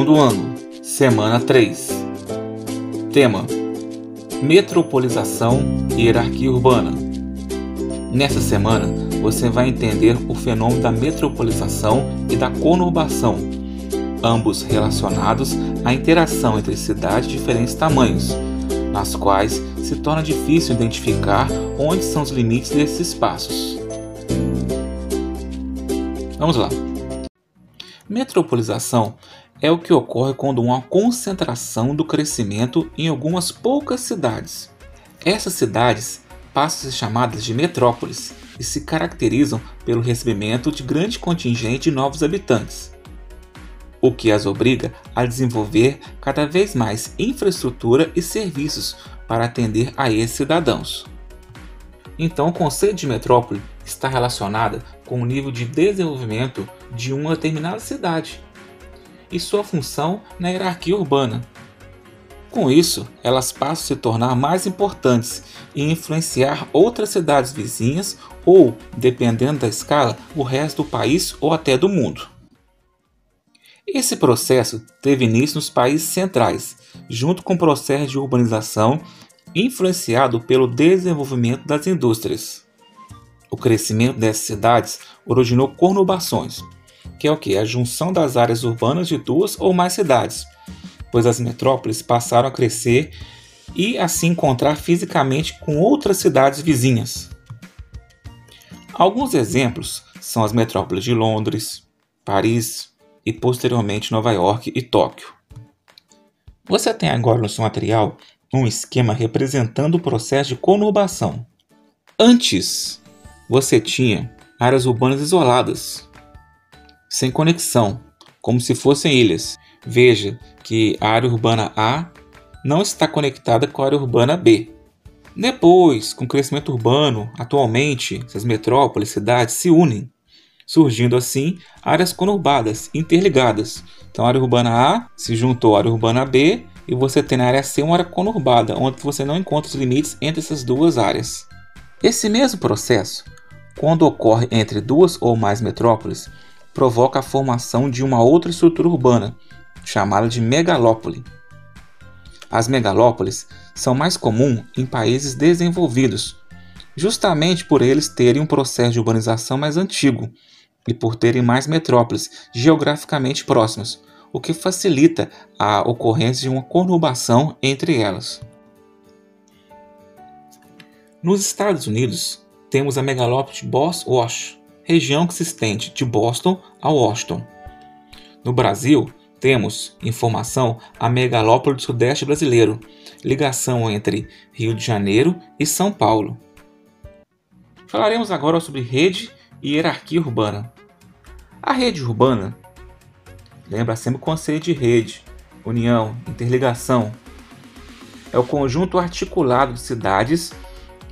Segundo ano, semana 3. Tema: Metropolização e hierarquia urbana. Nessa semana, você vai entender o fenômeno da metropolização e da conurbação, ambos relacionados à interação entre cidades de diferentes tamanhos, nas quais se torna difícil identificar onde são os limites desses espaços. Vamos lá. Metropolização é o que ocorre quando uma concentração do crescimento em algumas poucas cidades. Essas cidades passam a ser chamadas de metrópoles e se caracterizam pelo recebimento de grande contingente de novos habitantes, o que as obriga a desenvolver cada vez mais infraestrutura e serviços para atender a esses cidadãos. Então, o conceito de metrópole está relacionado com o nível de desenvolvimento de uma determinada cidade e sua função na hierarquia urbana. Com isso, elas passam a se tornar mais importantes e influenciar outras cidades vizinhas ou, dependendo da escala, o resto do país ou até do mundo. Esse processo teve início nos países centrais, junto com o processo de urbanização influenciado pelo desenvolvimento das indústrias. O crescimento dessas cidades originou conurbações, que é o que? A junção das áreas urbanas de duas ou mais cidades, pois as metrópoles passaram a crescer e a se encontrar fisicamente com outras cidades vizinhas. Alguns exemplos são as metrópoles de Londres, Paris e posteriormente Nova York e Tóquio. Você tem agora no seu material um esquema representando o processo de conurbação. Antes, você tinha áreas urbanas isoladas, sem conexão, como se fossem ilhas. Veja que a área urbana A não está conectada com a área urbana B. Depois, com o crescimento urbano, atualmente, essas metrópoles, cidades se unem, surgindo assim áreas conurbadas, interligadas. Então, a área urbana A se juntou à área urbana B e você tem na área C uma área conurbada, onde você não encontra os limites entre essas duas áreas. Esse mesmo processo, quando ocorre entre duas ou mais metrópoles, provoca a formação de uma outra estrutura urbana, chamada de megalópole. As megalópoles são mais comuns em países desenvolvidos, justamente por eles terem um processo de urbanização mais antigo e por terem mais metrópoles geograficamente próximas, o que facilita a ocorrência de uma conurbação entre elas. Nos Estados Unidos, temos a megalópole de Boss-Wash, região que se estende de Boston a Washington. No Brasil, temos informação a megalópole do Sudeste brasileiro, ligação entre Rio de Janeiro e São Paulo. Falaremos agora sobre rede e hierarquia urbana. A rede urbana lembra sempre o conceito de rede, união, interligação. É o conjunto articulado de cidades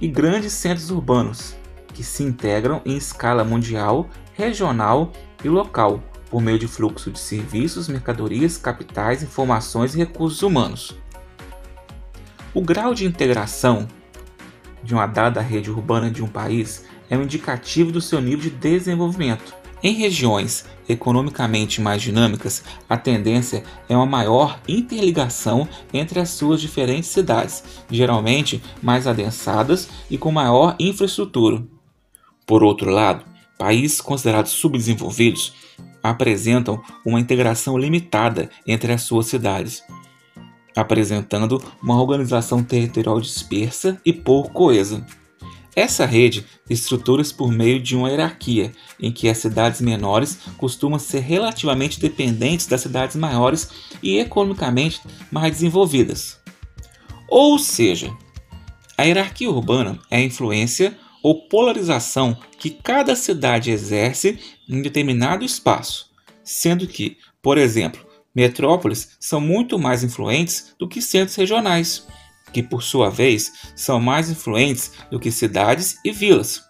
e grandes centros urbanos que se integram em escala mundial, regional e local, por meio de fluxo de serviços, mercadorias, capitais, informações e recursos humanos. O grau de integração de uma dada rede urbana de um país é um indicativo do seu nível de desenvolvimento. Em regiões economicamente mais dinâmicas, a tendência é uma maior interligação entre as suas diferentes cidades, geralmente mais adensadas e com maior infraestrutura. Por outro lado, países considerados subdesenvolvidos apresentam uma integração limitada entre as suas cidades, apresentando uma organização territorial dispersa e pouco coesa. Essa rede estrutura-se por meio de uma hierarquia, em que as cidades menores costumam ser relativamente dependentes das cidades maiores e economicamente mais desenvolvidas. Ou seja, a hierarquia urbana é a influência ou polarização que cada cidade exerce em determinado espaço, sendo que, por exemplo, Metrópoles são muito mais influentes do que centros regionais, que por sua vez são mais influentes do que cidades e vilas.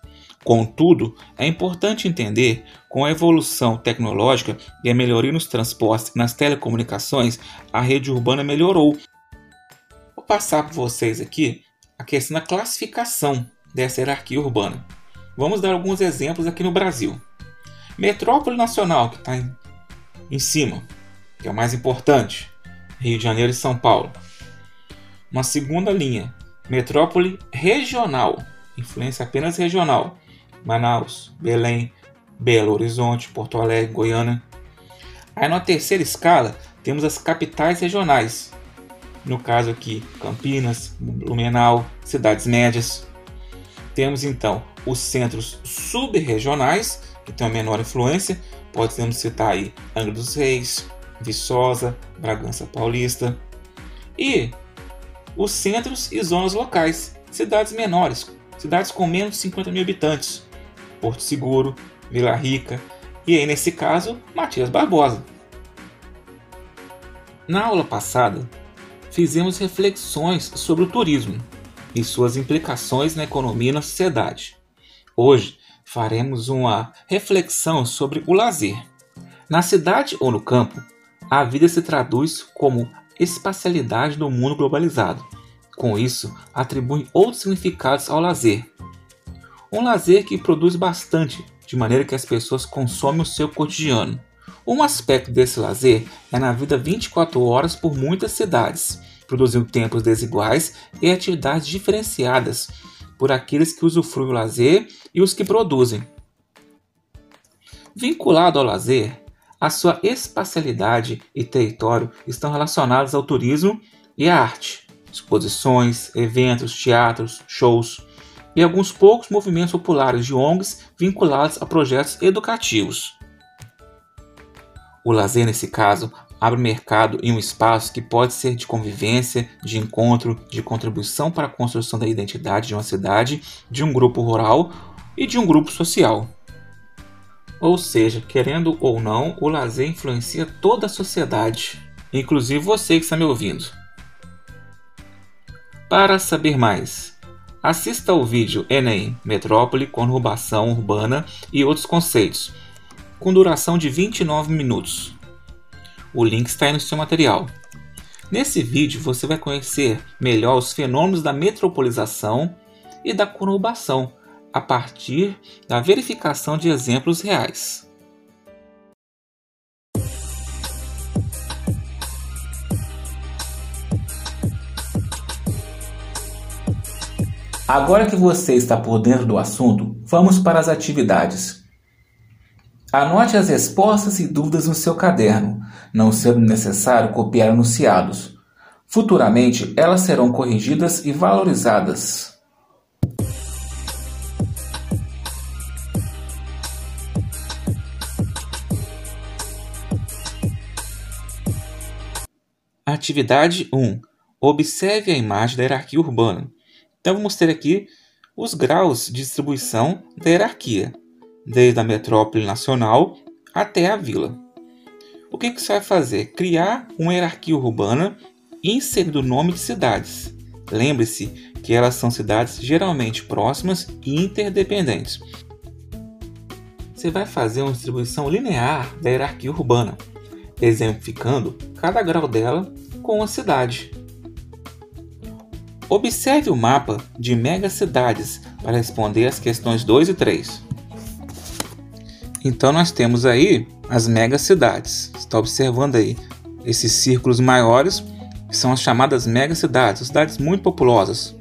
Contudo, é importante entender com a evolução tecnológica e a melhoria nos transportes e nas telecomunicações, a rede urbana melhorou. Vou passar para vocês aqui a questão da classificação dessa hierarquia urbana. Vamos dar alguns exemplos aqui no Brasil. Metrópole Nacional, que está em, em cima, que é o mais importante, Rio de Janeiro e São Paulo. Uma segunda linha, Metrópole Regional, influência apenas regional, Manaus, Belém, Belo Horizonte, Porto Alegre, Goiânia. Aí na terceira escala temos as capitais regionais, no caso aqui Campinas, Blumenau, cidades médias. Temos então os centros subregionais, que têm uma menor influência, podemos citar aí Angra dos Reis, Viçosa, Bragança Paulista. E os centros e zonas locais, cidades menores, cidades com menos de 50 mil habitantes, Porto Seguro, Vila Rica e aí nesse caso Matias Barbosa. Na aula passada, fizemos reflexões sobre o turismo e suas implicações na economia e na sociedade. Hoje faremos uma reflexão sobre o lazer. Na cidade ou no campo, a vida se traduz como espacialidade do mundo globalizado. Com isso, atribui outros significados ao lazer. Um lazer que produz bastante, de maneira que as pessoas consomem o seu cotidiano. Um aspecto desse lazer é na vida 24 horas por muitas cidades, produzindo tempos desiguais e atividades diferenciadas por aqueles que usufruem o lazer e os que produzem. Vinculado ao lazer, a sua espacialidade e território estão relacionados ao turismo e à arte, exposições, eventos, teatros, shows e alguns poucos movimentos populares de ONGs vinculados a projetos educativos. O lazer, nesse caso, abre mercado em um espaço que pode ser de convivência, de encontro, de contribuição para a construção da identidade de uma cidade, de um grupo rural e de um grupo social. Ou seja, querendo ou não, o lazer influencia toda a sociedade, inclusive você que está me ouvindo. Para saber mais, assista ao vídeo Enem Metrópole, Conurbação Urbana e outros conceitos, com duração de 29 minutos. O link está aí no seu material. Nesse vídeo você vai conhecer melhor os fenômenos da metropolização e da conurbação a partir da verificação de exemplos reais. Agora que você está por dentro do assunto, vamos para as atividades. Anote as respostas e dúvidas no seu caderno, não sendo necessário copiar anunciados. Futuramente, elas serão corrigidas e valorizadas. Atividade 1. Observe a imagem da hierarquia urbana. Então vamos ter aqui os graus de distribuição da hierarquia, desde a metrópole nacional até a vila. O que, que você vai fazer? Criar uma hierarquia urbana inserindo o nome de cidades. Lembre-se que elas são cidades geralmente próximas e interdependentes. Você vai fazer uma distribuição linear da hierarquia urbana, exemplificando cada grau dela com a cidade. Observe o mapa de megacidades para responder as questões 2 e 3. Então nós temos aí as megacidades. Está observando aí esses círculos maiores que são as chamadas megacidades, cidades muito populosas.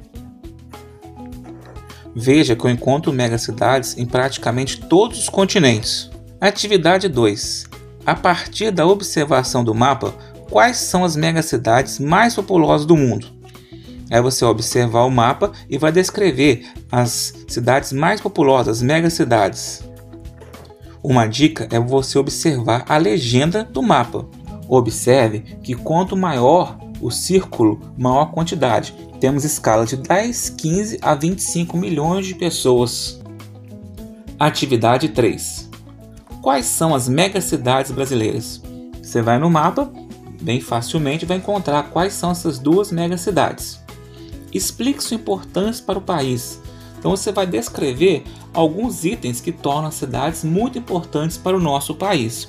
Veja que eu encontro megacidades em praticamente todos os continentes. Atividade 2. A partir da observação do mapa, quais são as megacidades mais populosas do mundo. Aí você observar o mapa e vai descrever as cidades mais populosas, as megacidades. Uma dica é você observar a legenda do mapa. Observe que quanto maior o círculo, maior a quantidade. Temos escala de 10, 15 a 25 milhões de pessoas. Atividade 3. Quais são as megacidades brasileiras? Você vai no mapa bem facilmente vai encontrar quais são essas duas megacidades. Explique sua importância para o país. Então você vai descrever alguns itens que tornam as cidades muito importantes para o nosso país.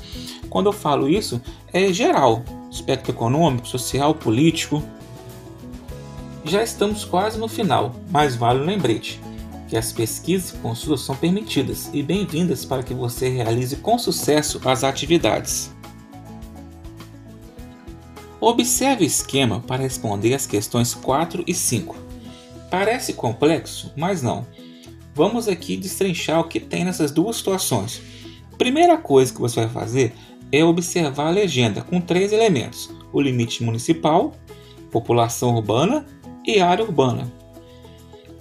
Quando eu falo isso, é geral, aspecto econômico, social, político. Já estamos quase no final, mas vale um lembrete que as pesquisas e consultas são permitidas e bem-vindas para que você realize com sucesso as atividades. Observe o esquema para responder as questões 4 e 5. Parece complexo, mas não. Vamos aqui destrinchar o que tem nessas duas situações. Primeira coisa que você vai fazer é observar a legenda com três elementos: o limite municipal, população urbana e área urbana.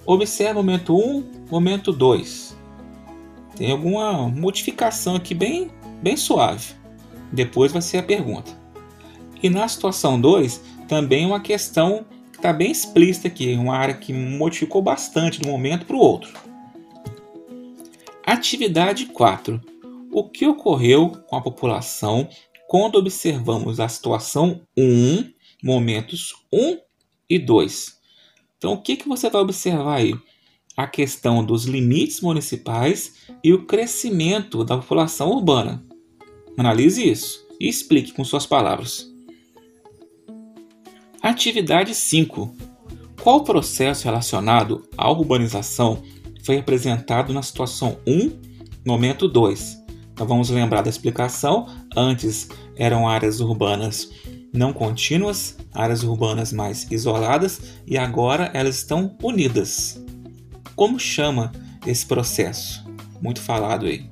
Observe momento 1, momento 2. Tem alguma modificação aqui bem, bem suave. Depois vai ser a pergunta. E na situação 2, também uma questão que está bem explícita aqui, uma área que modificou bastante de um momento para o outro. Atividade 4. O que ocorreu com a população quando observamos a situação 1, momentos 1 e 2? Então, o que, que você vai observar aí? A questão dos limites municipais e o crescimento da população urbana. Analise isso e explique com suas palavras. Atividade 5. Qual processo relacionado à urbanização foi apresentado na situação 1, momento 2? Então vamos lembrar da explicação. Antes eram áreas urbanas não contínuas, áreas urbanas mais isoladas e agora elas estão unidas. Como chama esse processo? Muito falado aí.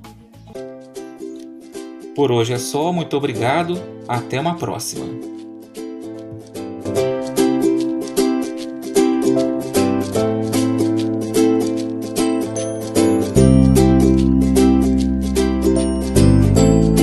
Por hoje é só, muito obrigado, até uma próxima.